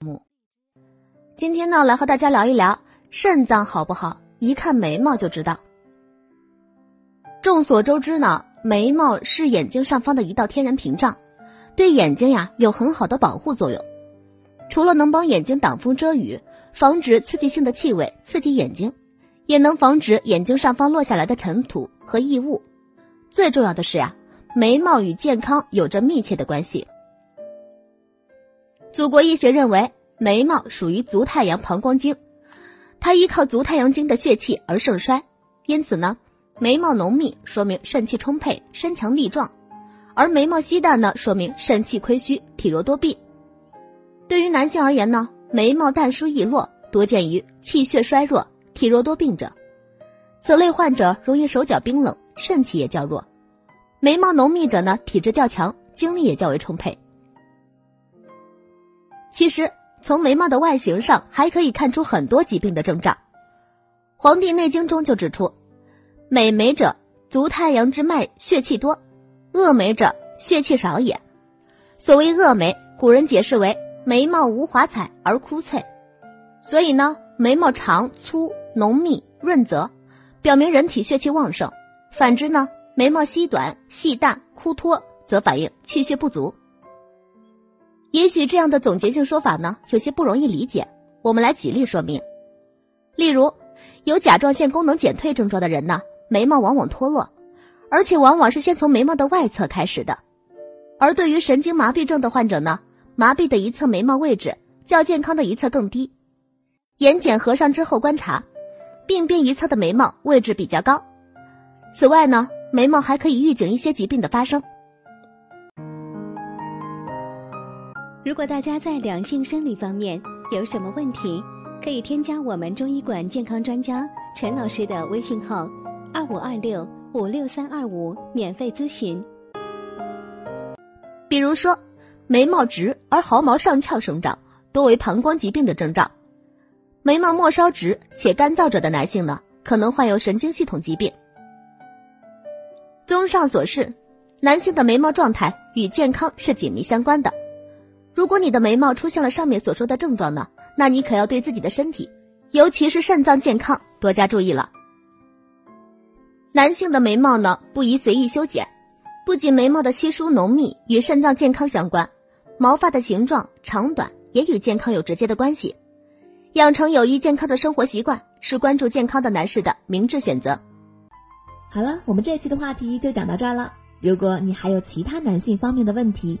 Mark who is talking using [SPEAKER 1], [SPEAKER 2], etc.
[SPEAKER 1] 目。今天呢，来和大家聊一聊肾脏好不好，一看眉毛就知道。众所周知呢，眉毛是眼睛上方的一道天然屏障，对眼睛呀有很好的保护作用。除了能帮眼睛挡风遮雨，防止刺激性的气味刺激眼睛，也能防止眼睛上方落下来的尘土和异物。最重要的是呀，眉毛与健康有着密切的关系。祖国医学认为，眉毛属于足太阳膀胱经，它依靠足太阳经的血气而盛衰，因此呢，眉毛浓密说明肾气充沛、身强力壮，而眉毛稀淡呢，说明肾气亏虚、体弱多病。对于男性而言呢，眉毛淡疏易落，多见于气血衰弱、体弱多病者。此类患者容易手脚冰冷，肾气也较弱。眉毛浓密者呢，体质较强，精力也较为充沛。其实，从眉毛的外形上还可以看出很多疾病的征兆。《黄帝内经》中就指出，美眉者，足太阳之脉血气多；恶眉者，血气少也。所谓恶眉，古人解释为。眉毛无华彩而枯脆，所以呢，眉毛长粗浓密润泽，表明人体血气旺盛；反之呢，眉毛稀短细淡枯脱，则反映气血不足。也许这样的总结性说法呢，有些不容易理解，我们来举例说明。例如，有甲状腺功能减退症状的人呢，眉毛往往脱落，而且往往是先从眉毛的外侧开始的；而对于神经麻痹症的患者呢。麻痹的一侧眉毛位置较健康的一侧更低，眼睑合上之后观察，鬓边一侧的眉毛位置比较高。此外呢，眉毛还可以预警一些疾病的发生。
[SPEAKER 2] 如果大家在两性生理方面有什么问题，可以添加我们中医馆健康专家陈老师的微信号：二五二六五六三二五，免费咨询。
[SPEAKER 1] 比如说。眉毛直而毫毛上翘生长，多为膀胱疾病的征兆。眉毛末梢直且干燥者的男性呢，可能患有神经系统疾病。综上所示，男性的眉毛状态与健康是紧密相关的。如果你的眉毛出现了上面所说的症状呢，那你可要对自己的身体，尤其是肾脏健康多加注意了。男性的眉毛呢，不宜随意修剪，不仅眉毛的稀疏浓密与肾脏健康相关。毛发的形状长短也与健康有直接的关系，养成有益健康的生活习惯是关注健康的男士的明智选择。
[SPEAKER 3] 好了，我们这期的话题就讲到这儿了。如果你还有其他男性方面的问题，